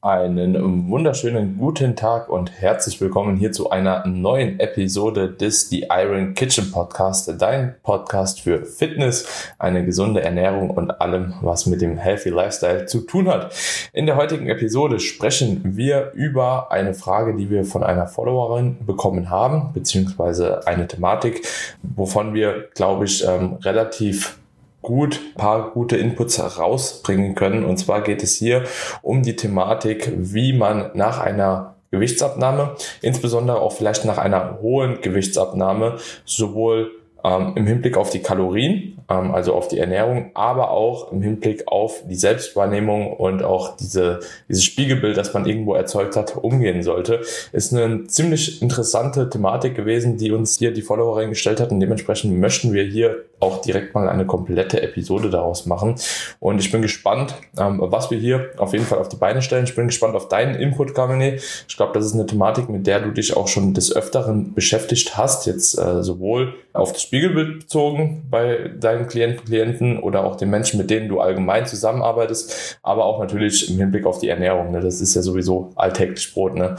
Einen wunderschönen guten Tag und herzlich willkommen hier zu einer neuen Episode des The Iron Kitchen Podcast, dein Podcast für Fitness, eine gesunde Ernährung und allem, was mit dem Healthy Lifestyle zu tun hat. In der heutigen Episode sprechen wir über eine Frage, die wir von einer Followerin bekommen haben, beziehungsweise eine Thematik, wovon wir, glaube ich, ähm, relativ gut paar gute Inputs herausbringen können. Und zwar geht es hier um die Thematik, wie man nach einer Gewichtsabnahme, insbesondere auch vielleicht nach einer hohen Gewichtsabnahme, sowohl ähm, im Hinblick auf die Kalorien, ähm, also auf die Ernährung, aber auch im Hinblick auf die Selbstwahrnehmung und auch diese, dieses Spiegelbild, das man irgendwo erzeugt hat, umgehen sollte. Ist eine ziemlich interessante Thematik gewesen, die uns hier die Followerin gestellt hat und dementsprechend möchten wir hier auch direkt mal eine komplette Episode daraus machen. Und ich bin gespannt, ähm, was wir hier auf jeden Fall auf die Beine stellen. Ich bin gespannt auf deinen Input, Carmine. Ich glaube, das ist eine Thematik, mit der du dich auch schon des Öfteren beschäftigt hast, jetzt äh, sowohl auf das Spiegelbild bezogen bei deinen Klienten, Klienten oder auch den Menschen, mit denen du allgemein zusammenarbeitest, aber auch natürlich im Hinblick auf die Ernährung. Ne? Das ist ja sowieso alltäglich Brot. Ne?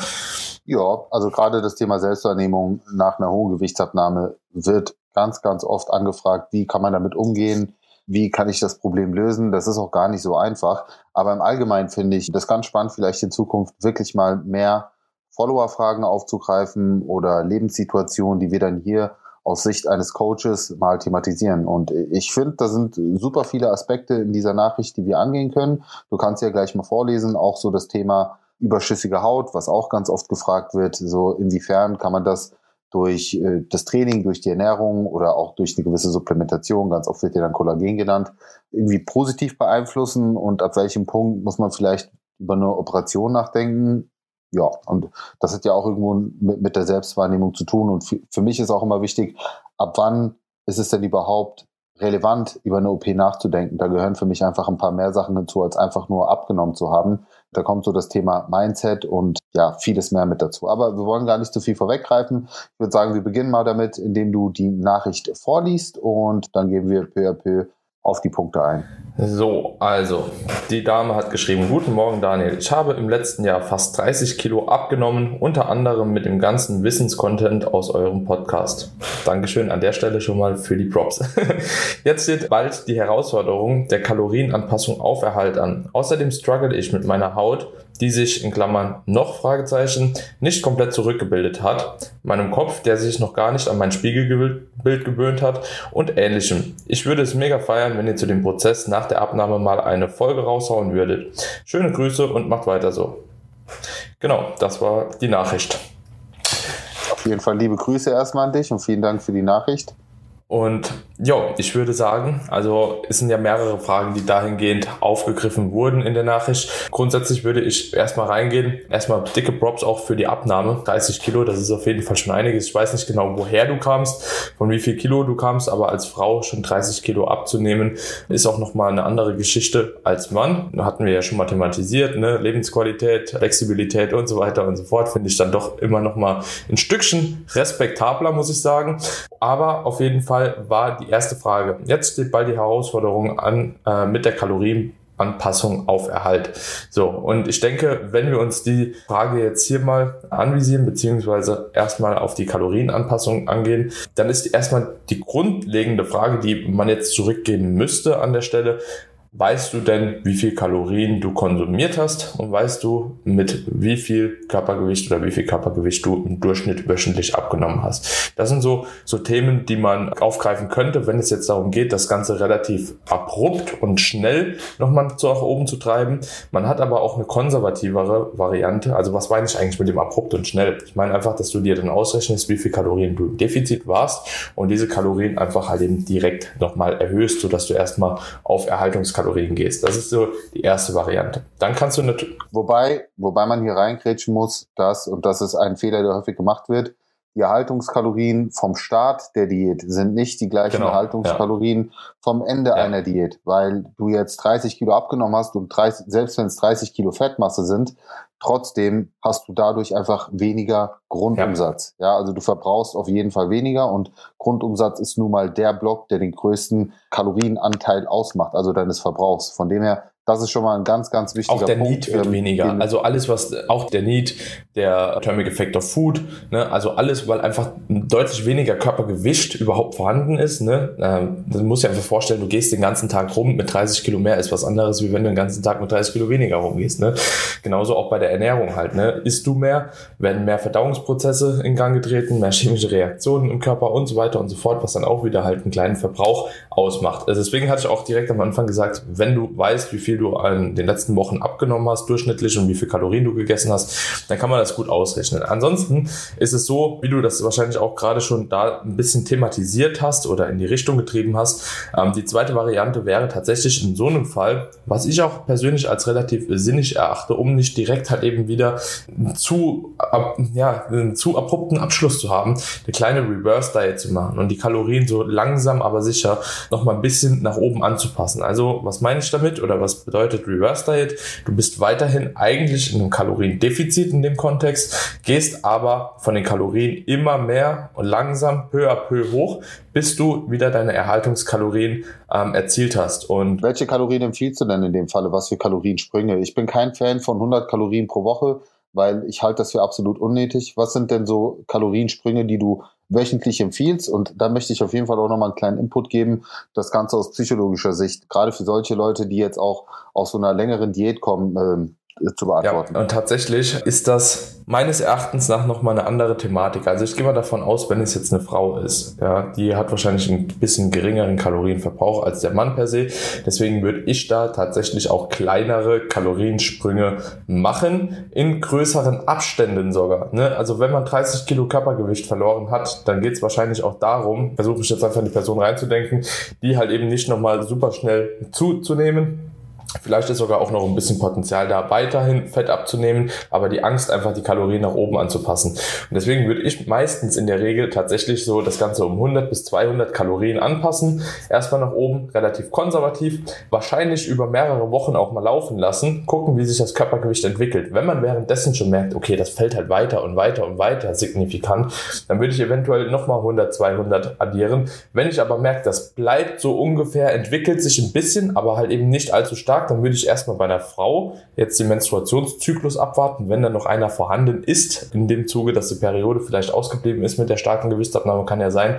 Ja, also gerade das Thema Selbstwahrnehmung nach einer hohen Gewichtsabnahme wird ganz, ganz oft angefragt, wie kann man damit umgehen, wie kann ich das Problem lösen. Das ist auch gar nicht so einfach. Aber im Allgemeinen finde ich das ganz spannend, vielleicht in Zukunft wirklich mal mehr Follower-Fragen aufzugreifen oder Lebenssituationen, die wir dann hier aus Sicht eines Coaches mal thematisieren. Und ich finde, da sind super viele Aspekte in dieser Nachricht, die wir angehen können. Du kannst ja gleich mal vorlesen, auch so das Thema überschüssige Haut, was auch ganz oft gefragt wird. So inwiefern kann man das durch äh, das Training, durch die Ernährung oder auch durch eine gewisse Supplementation, ganz oft wird ja dann Kollagen genannt, irgendwie positiv beeinflussen und ab welchem Punkt muss man vielleicht über eine Operation nachdenken. Ja, und das hat ja auch irgendwo mit, mit der Selbstwahrnehmung zu tun. Und für, mich ist auch immer wichtig, ab wann ist es denn überhaupt relevant, über eine OP nachzudenken. Da gehören für mich einfach ein paar mehr Sachen hinzu, als einfach nur abgenommen zu haben. Da kommt so das Thema Mindset und ja, vieles mehr mit dazu. Aber wir wollen gar nicht zu viel vorweggreifen. Ich würde sagen, wir beginnen mal damit, indem du die Nachricht vorliest und dann gehen wir peu à peu auf die Punkte ein. So, also, die Dame hat geschrieben, guten Morgen Daniel, ich habe im letzten Jahr fast 30 Kilo abgenommen, unter anderem mit dem ganzen Wissenscontent aus eurem Podcast. Dankeschön an der Stelle schon mal für die Props. Jetzt steht bald die Herausforderung der Kalorienanpassung auf Erhalt an. Außerdem struggle ich mit meiner Haut, die sich in Klammern noch Fragezeichen nicht komplett zurückgebildet hat, meinem Kopf, der sich noch gar nicht an mein Spiegelbild gewöhnt hat und ähnlichem. Ich würde es mega feiern, wenn ihr zu dem Prozess nach der Abnahme mal eine Folge raushauen würdet. Schöne Grüße und macht weiter so. Genau, das war die Nachricht. Auf jeden Fall liebe Grüße erstmal an dich und vielen Dank für die Nachricht. Und ja, ich würde sagen, also es sind ja mehrere Fragen, die dahingehend aufgegriffen wurden in der Nachricht. Grundsätzlich würde ich erstmal reingehen. Erstmal dicke Props auch für die Abnahme. 30 Kilo, das ist auf jeden Fall schon einiges. Ich weiß nicht genau, woher du kamst, von wie viel Kilo du kamst, aber als Frau schon 30 Kilo abzunehmen, ist auch nochmal eine andere Geschichte als Mann. Hatten wir ja schon mal thematisiert, ne? Lebensqualität, Flexibilität und so weiter und so fort, finde ich dann doch immer nochmal ein Stückchen respektabler, muss ich sagen. Aber auf jeden Fall war die erste Frage. Jetzt steht bald die Herausforderung an äh, mit der Kalorienanpassung auf Erhalt. So, und ich denke, wenn wir uns die Frage jetzt hier mal anvisieren, beziehungsweise erstmal auf die Kalorienanpassung angehen, dann ist erstmal die grundlegende Frage, die man jetzt zurückgeben müsste an der Stelle, Weißt du denn, wie viel Kalorien du konsumiert hast und weißt du, mit wie viel Körpergewicht oder wie viel Körpergewicht du im Durchschnitt wöchentlich abgenommen hast? Das sind so, so Themen, die man aufgreifen könnte, wenn es jetzt darum geht, das Ganze relativ abrupt und schnell nochmal so nach oben zu treiben. Man hat aber auch eine konservativere Variante. Also was meine ich eigentlich mit dem abrupt und schnell? Ich meine einfach, dass du dir dann ausrechnest, wie viel Kalorien du im Defizit warst und diese Kalorien einfach halt eben direkt nochmal erhöhst, sodass du erstmal auf Erhaltungskalorien Kalorien gehst. Das ist so die erste Variante. Dann kannst du natürlich. Wobei, wobei man hier reingrätschen muss, dass, und das ist ein Fehler, der häufig gemacht wird, die Erhaltungskalorien vom Start der Diät sind nicht die gleichen genau, Erhaltungskalorien ja. vom Ende ja. einer Diät, weil du jetzt 30 Kilo abgenommen hast und 30, selbst wenn es 30 Kilo Fettmasse sind, trotzdem hast du dadurch einfach weniger Grundumsatz. Ja. ja, also du verbrauchst auf jeden Fall weniger und Grundumsatz ist nun mal der Block, der den größten Kalorienanteil ausmacht, also deines Verbrauchs. Von dem her Das ist schon mal ein ganz, ganz wichtiger Punkt. Auch der Punkt, Need wird ähm, weniger. Also alles, was, auch der Need, der Thermic Effect of Food, ne, also alles, weil einfach deutlich weniger Körpergewicht überhaupt vorhanden ist, ne. Ähm, du musst dir einfach vorstellen, du gehst den ganzen Tag rum mit 30 Kilo mehr, ist was anderes, wie wenn du den ganzen Tag mit 30 Kilo weniger rumgehst, ne. Genauso auch bei der Ernährung halt, ne. Isst du mehr, werden mehr Verdauungsprozesse in Gang getreten, mehr chemische Reaktionen im Körper und so weiter und so fort, was dann auch wieder halt einen kleinen Verbrauch ausmacht. Also deswegen hatte ich auch direkt am Anfang gesagt, wenn du weißt, wie viel du in den letzten Wochen abgenommen hast, durchschnittlich und wie viel Kalorien du gegessen hast, dann kann man das gut ausrechnen. Ansonsten ist es so, wie du das wahrscheinlich auch gerade schon da ein bisschen thematisiert hast oder in die Richtung getrieben hast. Ähm, die zweite Variante wäre tatsächlich in so einem Fall, was ich auch persönlich als relativ sinnig erachte, um nicht direkt halt eben wieder zu, ja, einen zu abrupten Abschluss zu haben, eine kleine Reverse Diet zu machen und die Kalorien so langsam aber sicher noch mal ein bisschen nach oben anzupassen. Also was meine ich damit oder was bedeutet Reverse Diet? Du bist weiterhin eigentlich in einem Kaloriendefizit in dem Kontext, gehst aber von den Kalorien immer mehr und langsam peu à peu hoch, bis du wieder deine Erhaltungskalorien ähm, erzielt hast. Und welche Kalorien empfiehlst du denn in dem Falle? Was für Kaloriensprünge? Ich bin kein Fan von 100 Kalorien pro Woche, weil ich halte das für absolut unnötig. Was sind denn so Kaloriensprünge, die du wöchentlich empfiehlst. Und da möchte ich auf jeden Fall auch nochmal einen kleinen Input geben, das Ganze aus psychologischer Sicht, gerade für solche Leute, die jetzt auch aus so einer längeren Diät kommen, ähm, zu beantworten. Ja, und tatsächlich ist das meines Erachtens nach nochmal eine andere Thematik. Also ich gehe mal davon aus, wenn es jetzt eine Frau ist, ja, die hat wahrscheinlich ein bisschen geringeren Kalorienverbrauch als der Mann per se. Deswegen würde ich da tatsächlich auch kleinere Kaloriensprünge machen, in größeren Abständen sogar. Ne? Also wenn man 30 Kilo Körpergewicht verloren hat, dann geht es wahrscheinlich auch darum, versuche ich jetzt einfach in die Person reinzudenken, die halt eben nicht nochmal super schnell zuzunehmen, Vielleicht ist sogar auch noch ein bisschen Potenzial da, weiterhin Fett abzunehmen, aber die Angst einfach die Kalorien nach oben anzupassen. Und deswegen würde ich meistens in der Regel tatsächlich so das Ganze um 100 bis 200 Kalorien anpassen. Erstmal nach oben, relativ konservativ, wahrscheinlich über mehrere Wochen auch mal laufen lassen, gucken, wie sich das Körpergewicht entwickelt. Wenn man währenddessen schon merkt, okay, das fällt halt weiter und weiter und weiter signifikant, dann würde ich eventuell nochmal 100, 200 addieren. Wenn ich aber merke, das bleibt so ungefähr, entwickelt sich ein bisschen, aber halt eben nicht allzu stark, stark, dann würde ich erstmal bei einer Frau jetzt den Menstruationszyklus abwarten, wenn dann noch einer vorhanden ist, in dem Zuge, dass die Periode vielleicht ausgeblieben ist mit der starken Gewichtsabnahme, kann ja sein,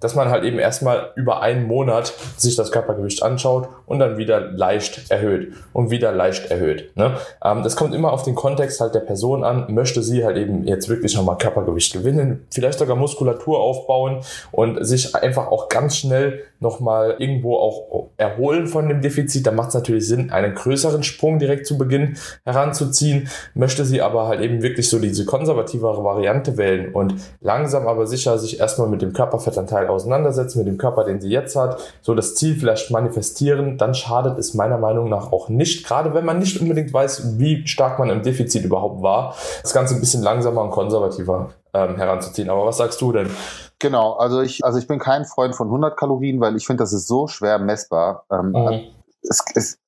dass man halt eben erstmal über einen Monat sich das Körpergewicht anschaut und dann wieder leicht erhöht und wieder leicht erhöht. Ne? Ähm, das kommt immer auf den Kontext halt der Person an, möchte sie halt eben jetzt wirklich nochmal Körpergewicht gewinnen, vielleicht sogar Muskulatur aufbauen und sich einfach auch ganz schnell nochmal irgendwo auch erholen von dem Defizit, dann macht es natürlich Sinn, einen größeren Sprung direkt zu Beginn heranzuziehen, möchte sie aber halt eben wirklich so diese konservativere Variante wählen und langsam aber sicher sich erstmal mit dem Körperfettanteil auseinandersetzen, mit dem Körper, den sie jetzt hat, so das Ziel vielleicht manifestieren, dann schadet es meiner Meinung nach auch nicht, gerade wenn man nicht unbedingt weiß, wie stark man im Defizit überhaupt war, das Ganze ein bisschen langsamer und konservativer ähm, heranzuziehen. Aber was sagst du denn? Genau, also ich, also ich bin kein Freund von 100 Kalorien, weil ich finde, das ist so schwer messbar. Ähm, mhm es, es,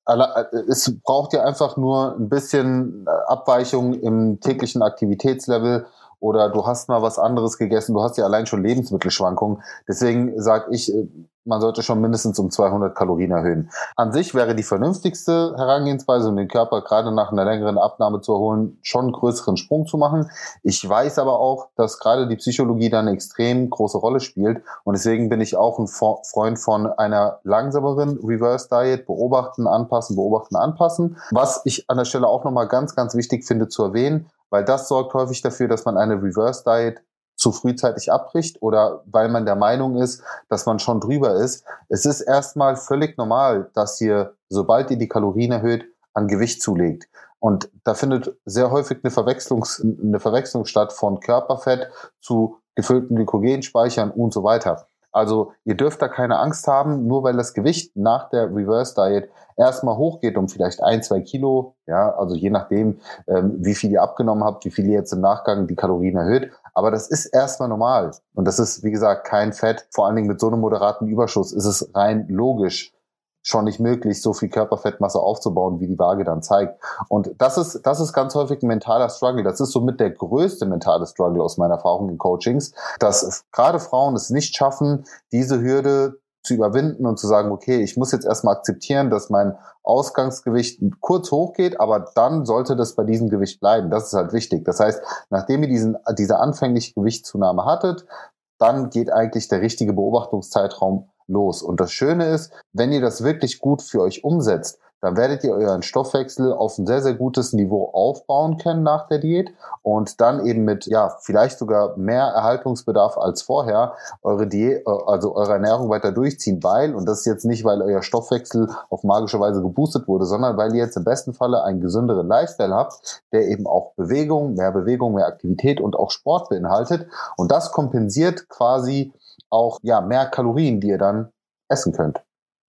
es braucht ja einfach nur ein bisschen äh, Abweichung im täglichen Aktivitätslevel oder du hast mal was anderes gegessen, du hast ja allein schon Lebensmittelschwankungen. Deswegen sage ich, äh, man sollte schon mindestens um 200 Kalorien erhöhen. An sich wäre die vernünftigste Herangehensweise, um den Körper gerade nach einer längeren Abnahme zu erholen, schon einen größeren Sprung zu machen. Ich weiß aber auch, dass gerade die Psychologie da eine extrem große Rolle spielt und deswegen bin ich auch ein Freund von einer langsameren Reverse Diet, beobachten, anpassen, beobachten, anpassen. Was ich an der Stelle auch nochmal ganz, ganz wichtig finde zu erwähnen, weil das sorgt häufig dafür, dass man eine Reverse Diet zu frühzeitig abbricht oder weil man der Meinung ist, dass man schon drüber ist. Es ist erstmal völlig normal, dass ihr, sobald ihr die Kalorien erhöht, an Gewicht zulegt. Und da findet sehr häufig eine, Verwechslungs eine Verwechslung statt von Körperfett zu gefüllten Glykogenspeichern und so weiter. Also ihr dürft da keine Angst haben, nur weil das Gewicht nach der Reverse Diet erstmal hochgeht um vielleicht ein, zwei Kilo, ja, also je nachdem, ähm, wie viel ihr abgenommen habt, wie viel ihr jetzt im Nachgang die Kalorien erhöht. Aber das ist erstmal normal. Und das ist, wie gesagt, kein Fett. Vor allen Dingen mit so einem moderaten Überschuss ist es rein logisch, schon nicht möglich, so viel Körperfettmasse aufzubauen, wie die Waage dann zeigt. Und das ist, das ist ganz häufig ein mentaler Struggle. Das ist somit der größte mentale Struggle aus meiner Erfahrung in Coachings, dass gerade Frauen es nicht schaffen, diese Hürde zu überwinden und zu sagen, okay, ich muss jetzt erstmal akzeptieren, dass mein Ausgangsgewicht kurz hochgeht, aber dann sollte das bei diesem Gewicht bleiben. Das ist halt wichtig. Das heißt, nachdem ihr diesen, diese anfängliche Gewichtszunahme hattet, dann geht eigentlich der richtige Beobachtungszeitraum los. Und das Schöne ist, wenn ihr das wirklich gut für euch umsetzt, dann werdet ihr euren Stoffwechsel auf ein sehr, sehr gutes Niveau aufbauen können nach der Diät und dann eben mit, ja, vielleicht sogar mehr Erhaltungsbedarf als vorher eure Diät, äh, also eure Ernährung weiter durchziehen, weil, und das ist jetzt nicht, weil euer Stoffwechsel auf magische Weise geboostet wurde, sondern weil ihr jetzt im besten Falle einen gesünderen Lifestyle habt, der eben auch Bewegung, mehr Bewegung, mehr Aktivität und auch Sport beinhaltet und das kompensiert quasi auch, ja, mehr Kalorien, die ihr dann essen könnt.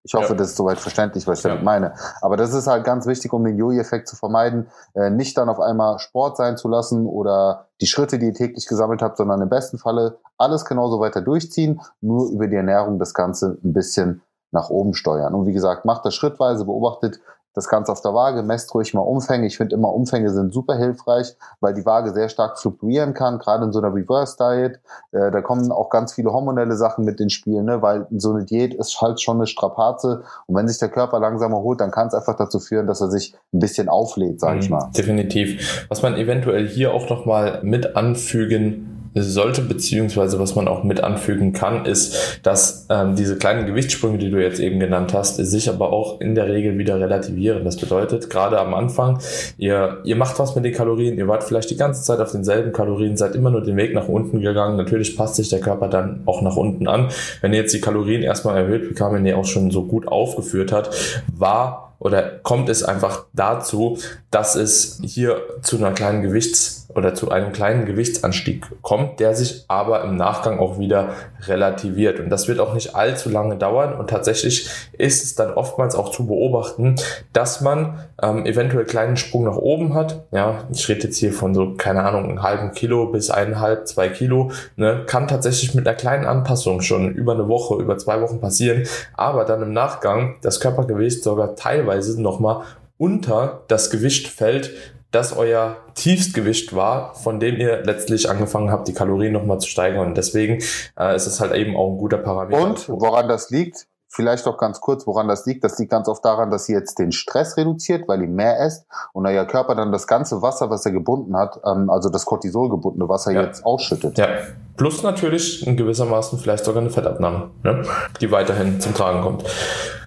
Ich hoffe, ja. das ist soweit verständlich, was ich ja. damit meine. Aber das ist halt ganz wichtig, um den Jojo-Effekt zu vermeiden, äh, nicht dann auf einmal Sport sein zu lassen oder die Schritte, die ihr täglich gesammelt habt, sondern im besten Falle alles genauso weiter durchziehen, nur über die Ernährung das Ganze ein bisschen nach oben steuern. Und wie gesagt, macht das schrittweise, beobachtet, das Ganze auf der Waage, messt ruhig mal Umfänge. Ich finde immer Umfänge sind super hilfreich, weil die Waage sehr stark fluktuieren kann, gerade in so einer Reverse Diet. Äh, da kommen auch ganz viele hormonelle Sachen mit ins Spiel, ne? weil so eine Diät ist halt schon eine Strapaze und wenn sich der Körper langsam erholt, dann kann es einfach dazu führen, dass er sich ein bisschen auflädt, sage ich mhm, mal. Definitiv. Was man eventuell hier auch nochmal mit anfügen sollte, beziehungsweise was man auch mit anfügen kann, ist, dass ähm, diese kleinen Gewichtssprünge, die du jetzt eben genannt hast, sich aber auch in der Regel wieder relativieren. Das bedeutet, gerade am Anfang, ihr, ihr macht was mit den Kalorien, ihr wart vielleicht die ganze Zeit auf denselben Kalorien, seid immer nur den Weg nach unten gegangen. Natürlich passt sich der Körper dann auch nach unten an. Wenn ihr jetzt die Kalorien erstmal erhöht, wie Carmen ja auch schon so gut aufgeführt hat, war oder kommt es einfach dazu, dass es hier zu einer kleinen Gewichts- oder zu einem kleinen Gewichtsanstieg kommt, der sich aber im Nachgang auch wieder relativiert. Und das wird auch nicht allzu lange dauern. Und tatsächlich ist es dann oftmals auch zu beobachten, dass man ähm, eventuell kleinen Sprung nach oben hat. Ja, ich rede jetzt hier von so, keine Ahnung, einem halben Kilo bis eineinhalb, zwei Kilo. Ne, kann tatsächlich mit einer kleinen Anpassung schon über eine Woche, über zwei Wochen passieren. Aber dann im Nachgang das Körpergewicht sogar teilweise nochmal unter das Gewicht fällt, das euer Tiefstgewicht war, von dem ihr letztlich angefangen habt, die Kalorien nochmal zu steigern. Und deswegen äh, ist es halt eben auch ein guter Parameter. Und woran das liegt? Vielleicht doch ganz kurz, woran das liegt. Das liegt ganz oft daran, dass ihr jetzt den Stress reduziert, weil ihr mehr esst und euer Körper dann das ganze Wasser, was er gebunden hat, ähm, also das Cortisol gebundene Wasser ja. jetzt ausschüttet. Ja. Plus natürlich in gewissermaßen vielleicht sogar eine Fettabnahme, ne? die weiterhin zum Tragen kommt.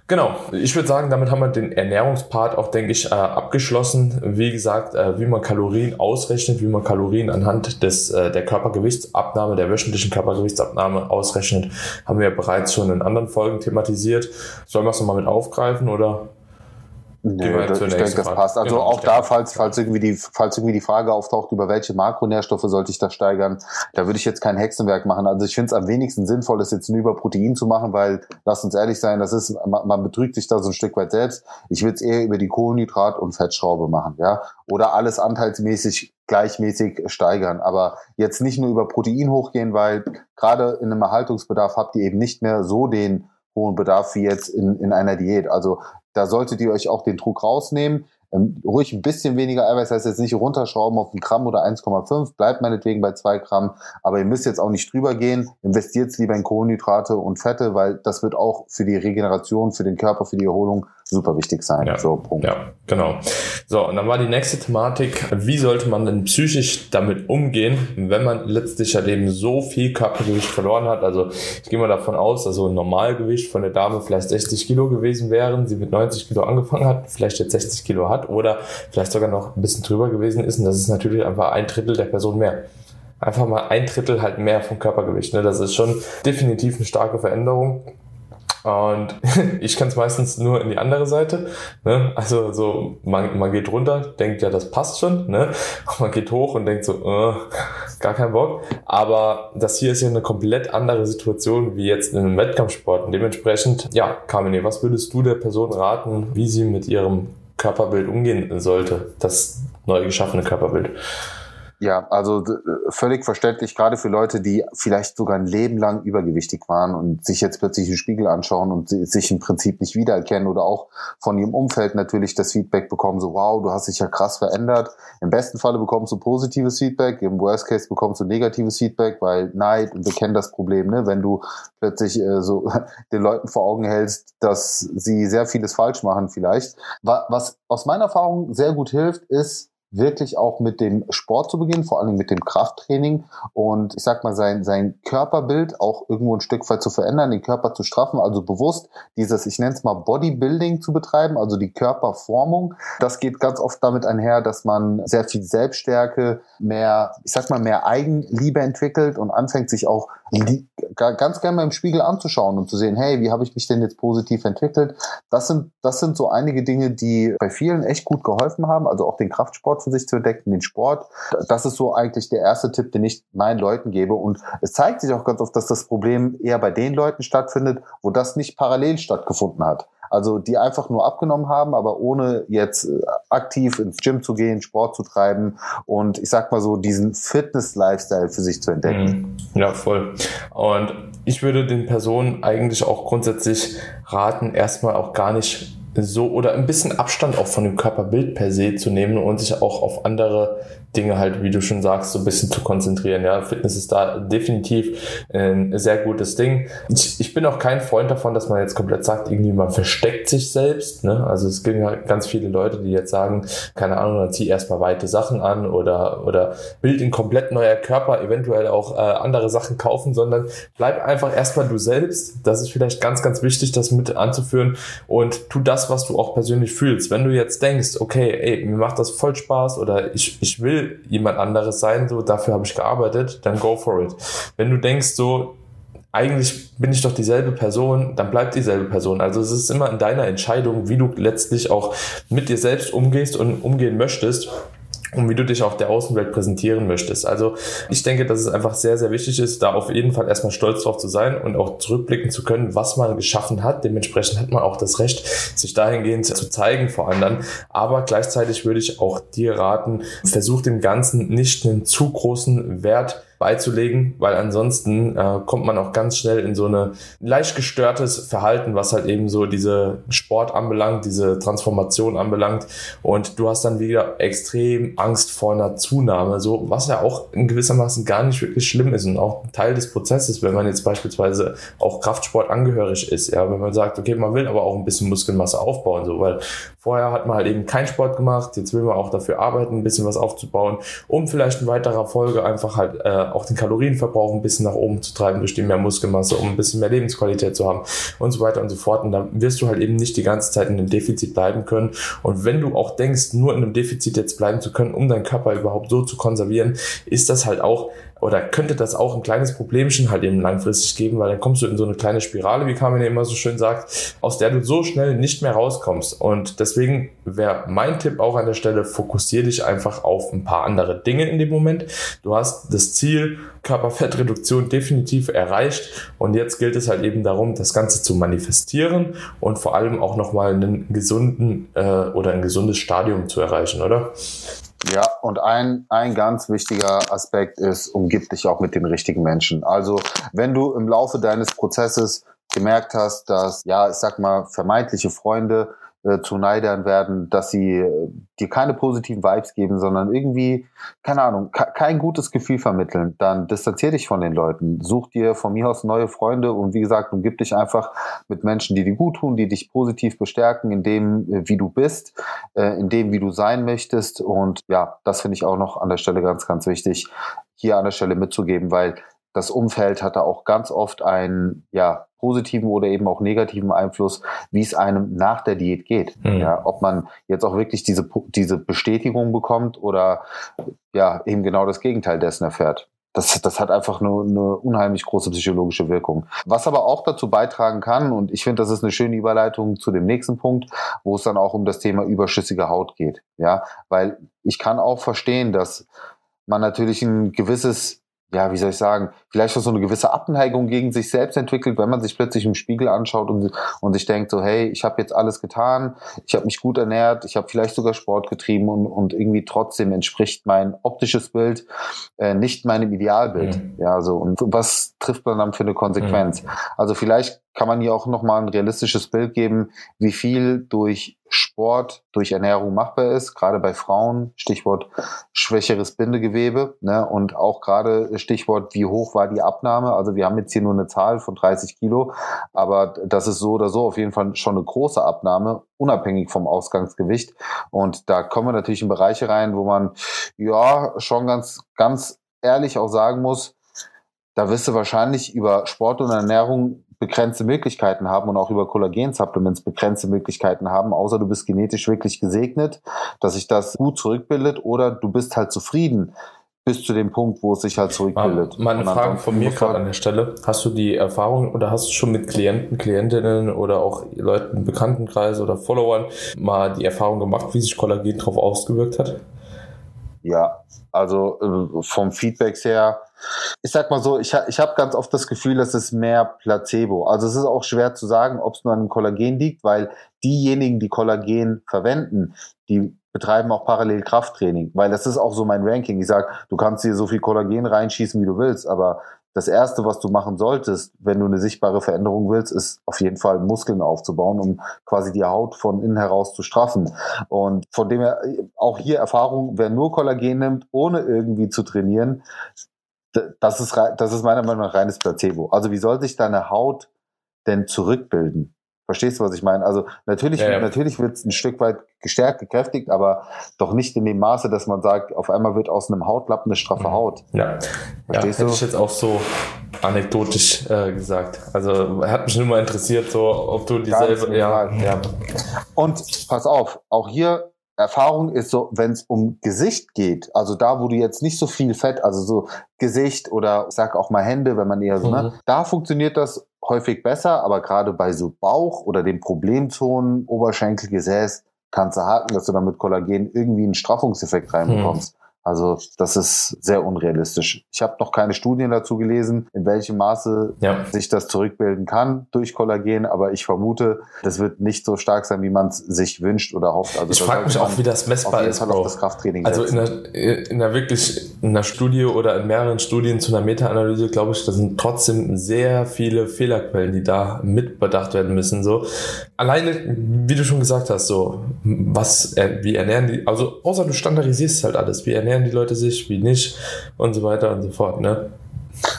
Genau, ich würde sagen, damit haben wir den Ernährungspart auch, denke ich, äh, abgeschlossen. Wie gesagt, äh, wie man Kalorien ausrechnet, wie man Kalorien anhand des, äh, der Körpergewichtsabnahme, der wöchentlichen Körpergewichtsabnahme ausrechnet, haben wir bereits schon in anderen Folgen thematisiert. Sollen wir es nochmal mit aufgreifen oder? Nee, das, ich denke, das passt. Also genau, auch da, falls, falls, irgendwie die, falls irgendwie die Frage auftaucht, über welche Makronährstoffe sollte ich das steigern, da würde ich jetzt kein Hexenwerk machen. Also ich finde es am wenigsten sinnvoll, das jetzt nur über Protein zu machen, weil, lass uns ehrlich sein, das ist, man, man betrügt sich da so ein Stück weit selbst. Ich würde es eher über die Kohlenhydrat- und Fettschraube machen, ja. Oder alles anteilsmäßig gleichmäßig steigern. Aber jetzt nicht nur über Protein hochgehen, weil gerade in einem Erhaltungsbedarf habt ihr eben nicht mehr so den hohen Bedarf wie jetzt in, in einer Diät. Also da solltet ihr euch auch den Druck rausnehmen. Ähm, ruhig ein bisschen weniger Eiweiß, heißt jetzt nicht runterschrauben auf ein Gramm oder 1,5, bleibt meinetwegen bei zwei Gramm, aber ihr müsst jetzt auch nicht drüber gehen, investiert lieber in Kohlenhydrate und Fette, weil das wird auch für die Regeneration, für den Körper, für die Erholung super wichtig sein. Ja, so, Punkt. ja, genau. So, und dann war die nächste Thematik, wie sollte man denn psychisch damit umgehen, wenn man letztlich halt eben so viel Körpergewicht verloren hat. Also ich gehe mal davon aus, dass so ein Normalgewicht von der Dame vielleicht 60 Kilo gewesen wären, sie mit 90 Kilo angefangen hat, vielleicht jetzt 60 Kilo hat oder vielleicht sogar noch ein bisschen drüber gewesen ist. Und das ist natürlich einfach ein Drittel der Person mehr einfach mal ein Drittel halt mehr vom Körpergewicht. Ne? Das ist schon definitiv eine starke Veränderung. Und ich kann es meistens nur in die andere Seite. Ne? Also so, man, man geht runter, denkt ja, das passt schon. Ne? Man geht hoch und denkt so, äh, gar kein Bock. Aber das hier ist ja eine komplett andere Situation wie jetzt in einem Wettkampfsport. Und dementsprechend, ja, Carmine, was würdest du der Person raten, wie sie mit ihrem Körperbild umgehen sollte? Das neu geschaffene Körperbild. Ja, also völlig verständlich, gerade für Leute, die vielleicht sogar ein Leben lang übergewichtig waren und sich jetzt plötzlich den Spiegel anschauen und sich im Prinzip nicht wiedererkennen oder auch von ihrem Umfeld natürlich das Feedback bekommen, so wow, du hast dich ja krass verändert. Im besten Falle bekommst du positives Feedback, im Worst Case bekommst du negatives Feedback, weil Neid, und wir kennen das Problem, ne, wenn du plötzlich äh, so den Leuten vor Augen hältst, dass sie sehr vieles falsch machen vielleicht. Was aus meiner Erfahrung sehr gut hilft, ist, wirklich auch mit dem Sport zu beginnen, vor allem mit dem Krafttraining und ich sag mal sein, sein Körperbild auch irgendwo ein Stück weit zu verändern, den Körper zu straffen, also bewusst dieses, ich nenne es mal Bodybuilding zu betreiben, also die Körperformung. Das geht ganz oft damit einher, dass man sehr viel Selbststärke, mehr, ich sag mal, mehr Eigenliebe entwickelt und anfängt sich auch ganz gerne mal im Spiegel anzuschauen und zu sehen, hey, wie habe ich mich denn jetzt positiv entwickelt? Das sind, das sind so einige Dinge, die bei vielen echt gut geholfen haben, also auch den Kraftsport für sich zu entdecken, den Sport. Das ist so eigentlich der erste Tipp, den ich meinen Leuten gebe. Und es zeigt sich auch ganz oft, dass das Problem eher bei den Leuten stattfindet, wo das nicht parallel stattgefunden hat. Also die einfach nur abgenommen haben, aber ohne jetzt äh, aktiv ins Gym zu gehen, Sport zu treiben und ich sag mal so diesen Fitness-Lifestyle für sich zu entdecken. Mhm. Ja, voll. Und ich würde den Personen eigentlich auch grundsätzlich raten, erstmal auch gar nicht so oder ein bisschen Abstand auch von dem Körperbild per se zu nehmen und sich auch auf andere Dinge halt, wie du schon sagst, so ein bisschen zu konzentrieren. Ja, Fitness ist da definitiv ein sehr gutes Ding. Ich, ich bin auch kein Freund davon, dass man jetzt komplett sagt, irgendwie man versteckt sich selbst. Ne? Also es gibt halt ganz viele Leute, die jetzt sagen, keine Ahnung, dann zieh erstmal weite Sachen an oder, oder bild ein komplett neuer Körper, eventuell auch äh, andere Sachen kaufen, sondern bleib einfach erstmal du selbst. Das ist vielleicht ganz, ganz wichtig, das mit anzuführen und tu das, was du auch persönlich fühlst. Wenn du jetzt denkst, okay, ey, mir macht das voll Spaß oder ich, ich will jemand anderes sein, so dafür habe ich gearbeitet, dann go for it. Wenn du denkst, so eigentlich bin ich doch dieselbe Person, dann bleibt dieselbe Person. Also es ist immer in deiner Entscheidung, wie du letztlich auch mit dir selbst umgehst und umgehen möchtest und wie du dich auch der Außenwelt präsentieren möchtest. Also ich denke, dass es einfach sehr, sehr wichtig ist, da auf jeden Fall erstmal stolz drauf zu sein und auch zurückblicken zu können, was man geschaffen hat. Dementsprechend hat man auch das Recht, sich dahingehend zu zeigen vor anderen. Aber gleichzeitig würde ich auch dir raten, versuch dem Ganzen nicht einen zu großen Wert beizulegen, weil ansonsten äh, kommt man auch ganz schnell in so eine leicht gestörtes Verhalten, was halt eben so diese Sport anbelangt, diese Transformation anbelangt. Und du hast dann wieder extrem Angst vor einer Zunahme, so was ja auch in gewissermaßen gar nicht wirklich schlimm ist und auch Teil des Prozesses, wenn man jetzt beispielsweise auch Kraftsport angehörig ist, ja, wenn man sagt, okay, man will aber auch ein bisschen Muskelmasse aufbauen, so, weil vorher hat man halt eben keinen Sport gemacht, jetzt will man auch dafür arbeiten, ein bisschen was aufzubauen, um vielleicht in weiterer Folge einfach halt äh, auch den Kalorienverbrauch ein bisschen nach oben zu treiben durch die mehr Muskelmasse, um ein bisschen mehr Lebensqualität zu haben und so weiter und so fort. Und da wirst du halt eben nicht die ganze Zeit in einem Defizit bleiben können. Und wenn du auch denkst, nur in einem Defizit jetzt bleiben zu können, um deinen Körper überhaupt so zu konservieren, ist das halt auch oder könnte das auch ein kleines Problemchen halt eben langfristig geben, weil dann kommst du in so eine kleine Spirale, wie Carmen ja immer so schön sagt, aus der du so schnell nicht mehr rauskommst. Und deswegen wäre mein Tipp auch an der Stelle, fokussiere dich einfach auf ein paar andere Dinge in dem Moment. Du hast das Ziel, Körperfettreduktion definitiv erreicht und jetzt gilt es halt eben darum, das Ganze zu manifestieren und vor allem auch nochmal einen gesunden äh, oder ein gesundes Stadium zu erreichen, oder? Ja, und ein, ein ganz wichtiger Aspekt ist, umgib dich auch mit den richtigen Menschen. Also, wenn du im Laufe deines Prozesses gemerkt hast, dass, ja, ich sag mal, vermeintliche Freunde äh, zu Neidern werden, dass sie äh, dir keine positiven Vibes geben, sondern irgendwie, keine Ahnung, kein gutes Gefühl vermitteln, dann distanzier dich von den Leuten. Such dir von mir aus neue Freunde und wie gesagt, umgib dich einfach mit Menschen, die dir gut tun, die dich positiv bestärken in dem, äh, wie du bist, äh, in dem, wie du sein möchtest. Und ja, das finde ich auch noch an der Stelle ganz, ganz wichtig, hier an der Stelle mitzugeben, weil das Umfeld hat da auch ganz oft einen ja, positiven oder eben auch negativen Einfluss, wie es einem nach der Diät geht. Mhm. Ja, ob man jetzt auch wirklich diese, diese Bestätigung bekommt oder ja, eben genau das Gegenteil dessen erfährt. Das, das hat einfach eine, eine unheimlich große psychologische Wirkung. Was aber auch dazu beitragen kann, und ich finde, das ist eine schöne Überleitung zu dem nächsten Punkt, wo es dann auch um das Thema überschüssige Haut geht. Ja, weil ich kann auch verstehen, dass man natürlich ein gewisses ja, wie soll ich sagen, vielleicht auch so eine gewisse Abneigung gegen sich selbst entwickelt, wenn man sich plötzlich im Spiegel anschaut und, und sich denkt so, hey, ich habe jetzt alles getan, ich habe mich gut ernährt, ich habe vielleicht sogar Sport getrieben und, und irgendwie trotzdem entspricht mein optisches Bild äh, nicht meinem Idealbild. Mhm. Ja, so und was trifft man dann für eine Konsequenz? Mhm. Also vielleicht kann man hier auch nochmal ein realistisches Bild geben, wie viel durch Sport, durch Ernährung machbar ist, gerade bei Frauen, Stichwort schwächeres Bindegewebe ne, und auch gerade Stichwort, wie hoch war die Abnahme. Also wir haben jetzt hier nur eine Zahl von 30 Kilo, aber das ist so oder so auf jeden Fall schon eine große Abnahme, unabhängig vom Ausgangsgewicht. Und da kommen wir natürlich in Bereiche rein, wo man ja schon ganz, ganz ehrlich auch sagen muss, da wirst du wahrscheinlich über Sport und Ernährung begrenzte Möglichkeiten haben und auch über Kollagen-Supplements begrenzte Möglichkeiten haben, außer du bist genetisch wirklich gesegnet, dass sich das gut zurückbildet oder du bist halt zufrieden bis zu dem Punkt, wo es sich halt zurückbildet. Mal eine Frage von mir gerade an der Stelle. Hast du die Erfahrung oder hast du schon mit Klienten, Klientinnen oder auch Leuten im Bekanntenkreis oder Followern mal die Erfahrung gemacht, wie sich Kollagen drauf ausgewirkt hat? Ja, also äh, vom Feedback her, ich sag mal so, ich, ich habe ganz oft das Gefühl, es ist mehr Placebo. Also es ist auch schwer zu sagen, ob es nur an dem Kollagen liegt, weil diejenigen, die Kollagen verwenden, die betreiben auch parallel Krafttraining, weil das ist auch so mein Ranking. Ich sage, du kannst hier so viel Kollagen reinschießen, wie du willst, aber das Erste, was du machen solltest, wenn du eine sichtbare Veränderung willst, ist auf jeden Fall Muskeln aufzubauen, um quasi die Haut von innen heraus zu straffen. Und von dem her, auch hier Erfahrung, wer nur Kollagen nimmt, ohne irgendwie zu trainieren, das ist, das ist meiner Meinung nach reines Placebo. Also wie soll sich deine Haut denn zurückbilden? Verstehst du, was ich meine? Also natürlich, ja, ja. natürlich wird es ein Stück weit gestärkt, gekräftigt, aber doch nicht in dem Maße, dass man sagt, auf einmal wird aus einem Hautlappen eine straffe mhm. Haut. Ja, Verstehst ja, hätte du? ich jetzt auch so anekdotisch äh, gesagt. Also hat mich nur mal interessiert, so ob du dieselbe. Ja, ja. Und pass auf, auch hier Erfahrung ist so, wenn es um Gesicht geht, also da, wo du jetzt nicht so viel Fett, also so Gesicht oder ich sag auch mal Hände, wenn man eher so, ne, mhm. ne, da funktioniert das häufig besser, aber gerade bei so Bauch oder den Problemzonen, Oberschenkel, Gesäß, kannst du haken, dass du dann mit Kollagen irgendwie einen Straffungseffekt reinbekommst. Mhm. Also das ist sehr unrealistisch. Ich habe noch keine Studien dazu gelesen, in welchem Maße ja. sich das zurückbilden kann durch Kollagen, aber ich vermute, das wird nicht so stark sein, wie man es sich wünscht oder hofft. Also ich frage mich auch, wie das messbar ist. Fall das Krafttraining also in einer, in einer wirklich in einer Studie oder in mehreren Studien zu einer Meta-Analyse, glaube ich, da sind trotzdem sehr viele Fehlerquellen, die da mitbedacht werden müssen. So alleine, wie du schon gesagt hast, so was, wie ernähren die? Also außer du standardisierst halt alles, wie ernähren ernähren die Leute sich, wie nicht und so weiter und so fort. Ne?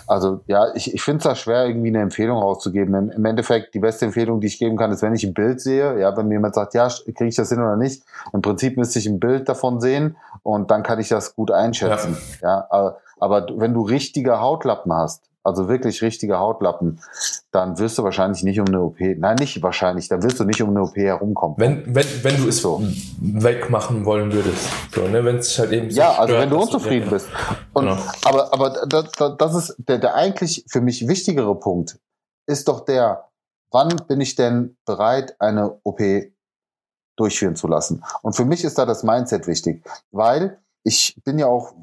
Also ja, ich, ich finde es da schwer, irgendwie eine Empfehlung rauszugeben. Im, Im, Endeffekt, die beste Empfehlung, die ich geben kann, ist, wenn ich ein Bild sehe, ja, wenn mir jemand sagt, ja, kriege ich das hin oder nicht, im Prinzip müsste ich ein Bild davon sehen und dann kann ich das gut einschätzen. Ja, ja aber, aber wenn du richtige Hautlappen hast, also wirklich richtige Hautlappen, dann wirst du wahrscheinlich nicht um eine OP, nein, nicht wahrscheinlich, dann wirst du nicht um eine OP herumkommen. Wenn, wenn, wenn du es so wegmachen wollen würdest. So, ne, wenn es halt eben so Ja, also wenn du unzufrieden du, bist. Und, genau. Aber, aber das, das ist der, der eigentlich für mich wichtigere Punkt, ist doch der, wann bin ich denn bereit, eine OP durchführen zu lassen? Und für mich ist da das Mindset wichtig, weil ich bin ja auch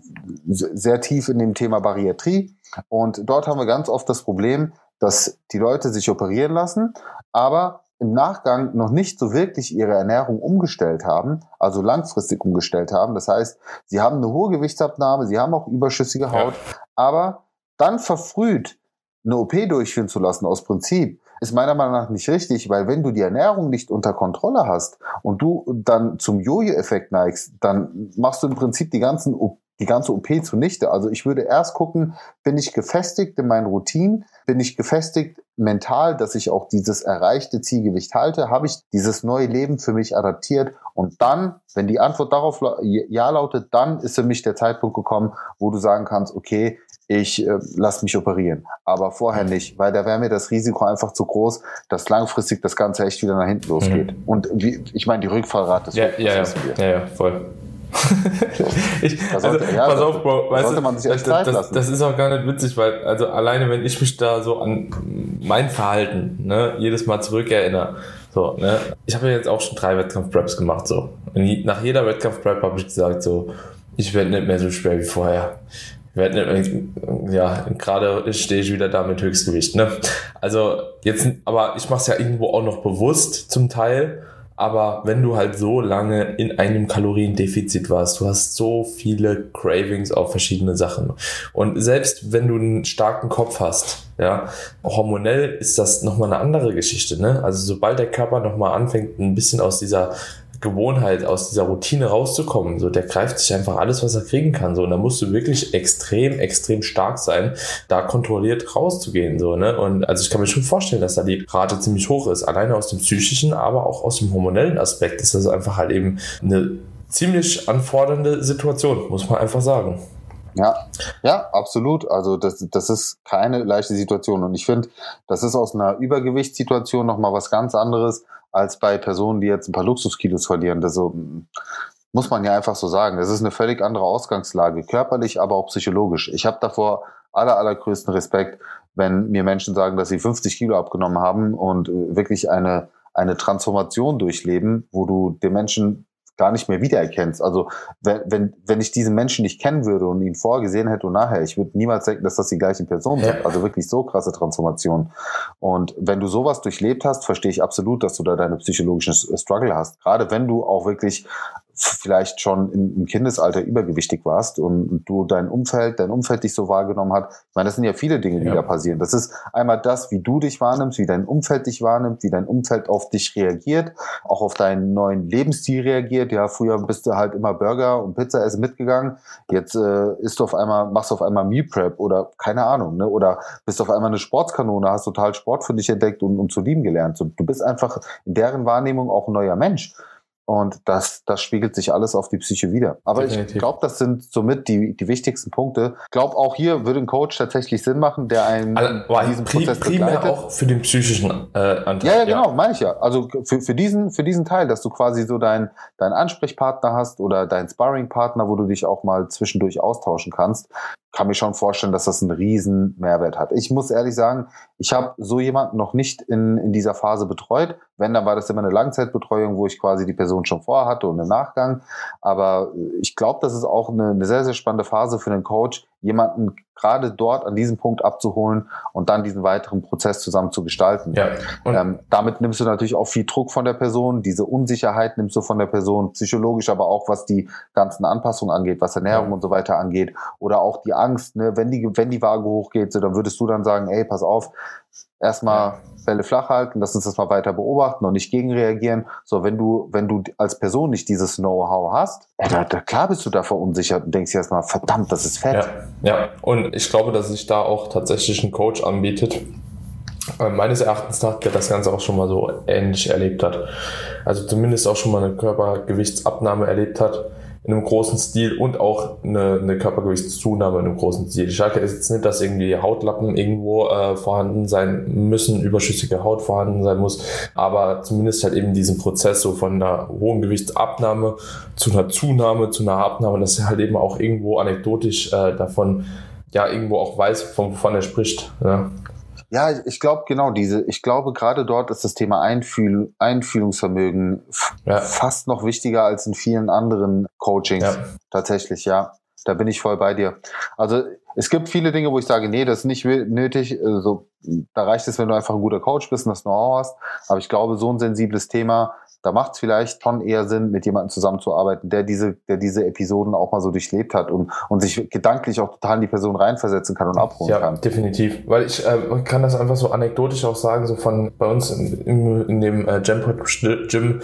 sehr tief in dem Thema Bariatrie und dort haben wir ganz oft das Problem, dass die Leute sich operieren lassen, aber im Nachgang noch nicht so wirklich ihre Ernährung umgestellt haben, also langfristig umgestellt haben. Das heißt, sie haben eine hohe Gewichtsabnahme, sie haben auch überschüssige Haut, ja. aber dann verfrüht eine OP durchführen zu lassen aus Prinzip, ist meiner Meinung nach nicht richtig, weil wenn du die Ernährung nicht unter Kontrolle hast und du dann zum Jojo-Effekt neigst, dann machst du im Prinzip die ganzen die ganze OP zunichte. Also ich würde erst gucken, bin ich gefestigt in meinen Routinen, bin ich gefestigt mental, dass ich auch dieses erreichte Zielgewicht halte, habe ich dieses neue Leben für mich adaptiert? Und dann, wenn die Antwort darauf ja lautet, dann ist für mich der Zeitpunkt gekommen, wo du sagen kannst, okay, ich äh, lasse mich operieren. Aber vorher nicht, weil da wäre mir das Risiko einfach zu groß, dass langfristig das Ganze echt wieder nach hinten losgeht. Mhm. Und wie, ich meine, die Rückfallrate ist ja, ja, ja, ja, ja, voll. ich, also, ja, pass auf, Bro, weißt sollte man sich das, das, das, das, ist auch gar nicht witzig, weil, also alleine wenn ich mich da so an mein Verhalten, ne, jedes Mal zurückerinnere, so, ne, ich habe ja jetzt auch schon drei Wettkampf-Preps gemacht, so. Und nach jeder Wettkampf-Prep habe ich gesagt, so, ich werde nicht mehr so schwer wie vorher ja, gerade stehe ich wieder da mit Höchstgewicht. Ne? Also jetzt, aber ich mache es ja irgendwo auch noch bewusst zum Teil. Aber wenn du halt so lange in einem Kaloriendefizit warst, du hast so viele Cravings auf verschiedene Sachen. Und selbst wenn du einen starken Kopf hast, ja, hormonell ist das nochmal eine andere Geschichte. Ne? Also sobald der Körper nochmal anfängt, ein bisschen aus dieser Gewohnheit, aus dieser Routine rauszukommen. So, der greift sich einfach alles, was er kriegen kann. So, und da musst du wirklich extrem, extrem stark sein, da kontrolliert rauszugehen. So, ne? Und also ich kann mir schon vorstellen, dass da die Rate ziemlich hoch ist. Alleine aus dem psychischen, aber auch aus dem hormonellen Aspekt ist das einfach halt eben eine ziemlich anfordernde Situation, muss man einfach sagen. Ja, ja, absolut. Also das, das ist keine leichte Situation. Und ich finde, das ist aus einer Übergewichtssituation nochmal was ganz anderes, als bei Personen, die jetzt ein paar Luxuskilos verlieren. Das so, muss man ja einfach so sagen. Das ist eine völlig andere Ausgangslage, körperlich, aber auch psychologisch. Ich habe davor aller, allergrößten Respekt, wenn mir Menschen sagen, dass sie 50 Kilo abgenommen haben und wirklich eine, eine Transformation durchleben, wo du den Menschen gar nicht mehr wiedererkennst. Also wenn, wenn, wenn ich diesen Menschen nicht kennen würde und ihn vorgesehen hätte und nachher, ich würde niemals denken, dass das die gleichen Personen sind. Also wirklich so krasse Transformation. Und wenn du sowas durchlebt hast, verstehe ich absolut, dass du da deine psychologischen Struggle hast. Gerade wenn du auch wirklich vielleicht schon im, Kindesalter übergewichtig warst und, du dein Umfeld, dein Umfeld dich so wahrgenommen hat. Ich meine, das sind ja viele Dinge, die ja. da passieren. Das ist einmal das, wie du dich wahrnimmst, wie dein Umfeld dich wahrnimmt, wie dein Umfeld auf dich reagiert, auch auf deinen neuen Lebensstil reagiert. Ja, früher bist du halt immer Burger und Pizza essen mitgegangen. Jetzt äh, isst du auf einmal, machst du auf einmal Meal Prep oder keine Ahnung, ne? Oder bist du auf einmal eine Sportskanone, hast total Sport für dich entdeckt und, und zu lieben gelernt. So, du bist einfach in deren Wahrnehmung auch ein neuer Mensch. Und das, das spiegelt sich alles auf die Psyche wieder. Aber Definitiv. ich glaube, das sind somit die, die wichtigsten Punkte. Ich glaube, auch hier würde ein Coach tatsächlich Sinn machen, der einen also, diesen Prozess primär begleitet. auch für den psychischen äh, Anteil. Ja, ja, genau, ja. meine ich ja. Also für, für, diesen, für diesen Teil, dass du quasi so deinen dein Ansprechpartner hast oder deinen Sparringpartner, wo du dich auch mal zwischendurch austauschen kannst kann mir schon vorstellen, dass das einen riesen Mehrwert hat. Ich muss ehrlich sagen, ich habe so jemanden noch nicht in, in dieser Phase betreut. Wenn, dann war das immer eine Langzeitbetreuung, wo ich quasi die Person schon vorhatte und im Nachgang. Aber ich glaube, das ist auch eine, eine sehr, sehr spannende Phase für den Coach, jemanden gerade dort an diesem Punkt abzuholen und dann diesen weiteren Prozess zusammen zu gestalten. Ja. Ähm, damit nimmst du natürlich auch viel Druck von der Person, diese Unsicherheit nimmst du von der Person, psychologisch, aber auch was die ganzen Anpassungen angeht, was Ernährung ja. und so weiter angeht oder auch die Angst, ne, wenn die wenn die Waage hochgeht, so dann würdest du dann sagen, ey, pass auf, erstmal Bälle flach halten, lass uns das mal weiter beobachten und nicht gegenreagieren. So, wenn du, wenn du als Person nicht dieses Know-how hast, da, da, klar bist du da verunsichert und denkst erstmal, verdammt, das ist fett. Ja, ja, und ich glaube, dass sich da auch tatsächlich ein Coach anbietet, äh, meines Erachtens nach, der das Ganze auch schon mal so ähnlich erlebt hat. Also zumindest auch schon mal eine Körpergewichtsabnahme erlebt hat in einem großen Stil und auch eine, eine Körpergewichtszunahme in einem großen Stil. Ich sage jetzt nicht, dass irgendwie Hautlappen irgendwo äh, vorhanden sein müssen, überschüssige Haut vorhanden sein muss, aber zumindest halt eben diesen Prozess so von einer hohen Gewichtsabnahme zu einer Zunahme, zu einer Abnahme, dass er halt eben auch irgendwo anekdotisch äh, davon ja irgendwo auch weiß, von wovon er spricht. Ja. Ja, ich glaube genau diese. Ich glaube gerade dort ist das Thema Einfühl Einfühlungsvermögen ja. fast noch wichtiger als in vielen anderen Coachings. Ja. Tatsächlich, ja. Da bin ich voll bei dir. Also es gibt viele Dinge, wo ich sage, nee, das ist nicht nötig. Also, da reicht es, wenn du einfach ein guter Coach bist und das Know-how hast. Aber ich glaube, so ein sensibles Thema da macht es vielleicht schon eher Sinn, mit jemandem zusammenzuarbeiten, der diese, der diese Episoden auch mal so durchlebt hat und, und sich gedanklich auch total in die Person reinversetzen kann und abholen ja, kann. definitiv. Weil ich äh, kann das einfach so anekdotisch auch sagen, so von bei uns in, in, dem äh, Jampot Gym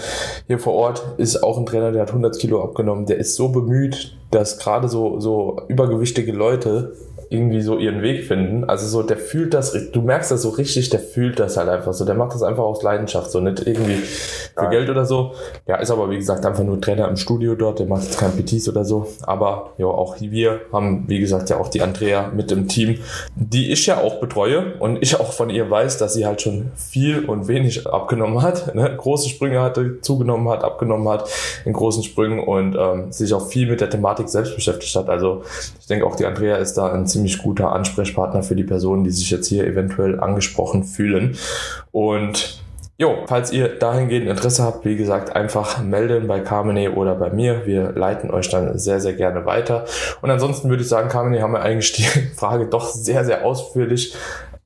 hier vor Ort ist auch ein Trainer, der hat 100 Kilo abgenommen, der ist so bemüht, dass gerade so, so übergewichtige Leute irgendwie so ihren Weg finden. Also so, der fühlt das, du merkst das so richtig, der fühlt das halt einfach so. Der macht das einfach aus Leidenschaft, so nicht irgendwie für Geil. Geld oder so. Ja, ist aber wie gesagt einfach nur Trainer im Studio dort, der macht jetzt kein PTs oder so. Aber ja, auch wir haben, wie gesagt, ja auch die Andrea mit im Team, die ich ja auch betreue und ich auch von ihr weiß, dass sie halt schon viel und wenig abgenommen hat, ne? große Sprünge hatte, zugenommen hat, abgenommen hat in großen Sprüngen und ähm, sich auch viel mit der Thematik selbst beschäftigt hat. Also ich denke auch die Andrea ist da ein ziemlich ziemlich guter Ansprechpartner für die Personen, die sich jetzt hier eventuell angesprochen fühlen. Und Jo, falls ihr dahingehend Interesse habt, wie gesagt, einfach melden bei Carmine oder bei mir. Wir leiten euch dann sehr, sehr gerne weiter. Und ansonsten würde ich sagen, Carmine, haben wir eigentlich die Frage doch sehr, sehr ausführlich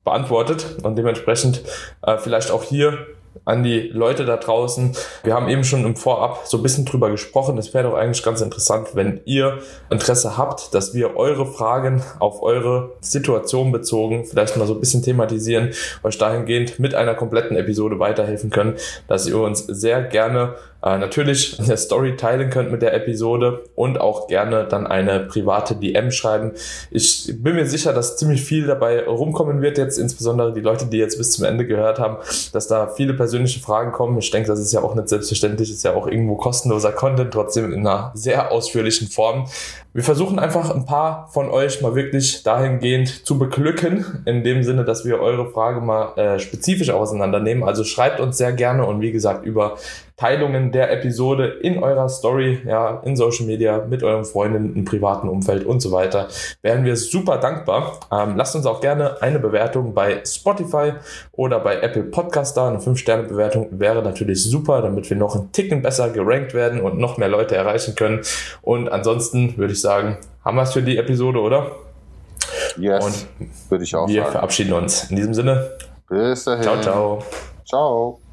beantwortet und dementsprechend äh, vielleicht auch hier an die Leute da draußen. Wir haben eben schon im Vorab so ein bisschen drüber gesprochen. Es wäre doch eigentlich ganz interessant, wenn ihr Interesse habt, dass wir eure Fragen auf eure Situation bezogen vielleicht mal so ein bisschen thematisieren, euch dahingehend mit einer kompletten Episode weiterhelfen können, dass ihr uns sehr gerne äh, natürlich eine Story teilen könnt mit der Episode und auch gerne dann eine private DM schreiben. Ich bin mir sicher, dass ziemlich viel dabei rumkommen wird jetzt, insbesondere die Leute, die jetzt bis zum Ende gehört haben, dass da viele persönliche Fragen kommen. Ich denke, das ist ja auch nicht selbstverständlich, ist ja auch irgendwo kostenloser Content, trotzdem in einer sehr ausführlichen Form. Wir versuchen einfach ein paar von euch mal wirklich dahingehend zu beglücken, in dem Sinne, dass wir eure Frage mal äh, spezifisch auseinandernehmen. Also schreibt uns sehr gerne und wie gesagt über Teilungen der Episode in eurer Story, ja, in Social Media, mit euren Freunden, im privaten Umfeld und so weiter. Wären wir super dankbar. Ähm, lasst uns auch gerne eine Bewertung bei Spotify oder bei Apple Podcast da. Eine 5-Sterne-Bewertung wäre natürlich super, damit wir noch einen Ticken besser gerankt werden und noch mehr Leute erreichen können. Und ansonsten würde ich sagen, haben wir es für die Episode, oder? Yes, und würde ich auch wir sagen. verabschieden uns. In diesem Sinne. Bis dahin. Ciao, ciao. Ciao.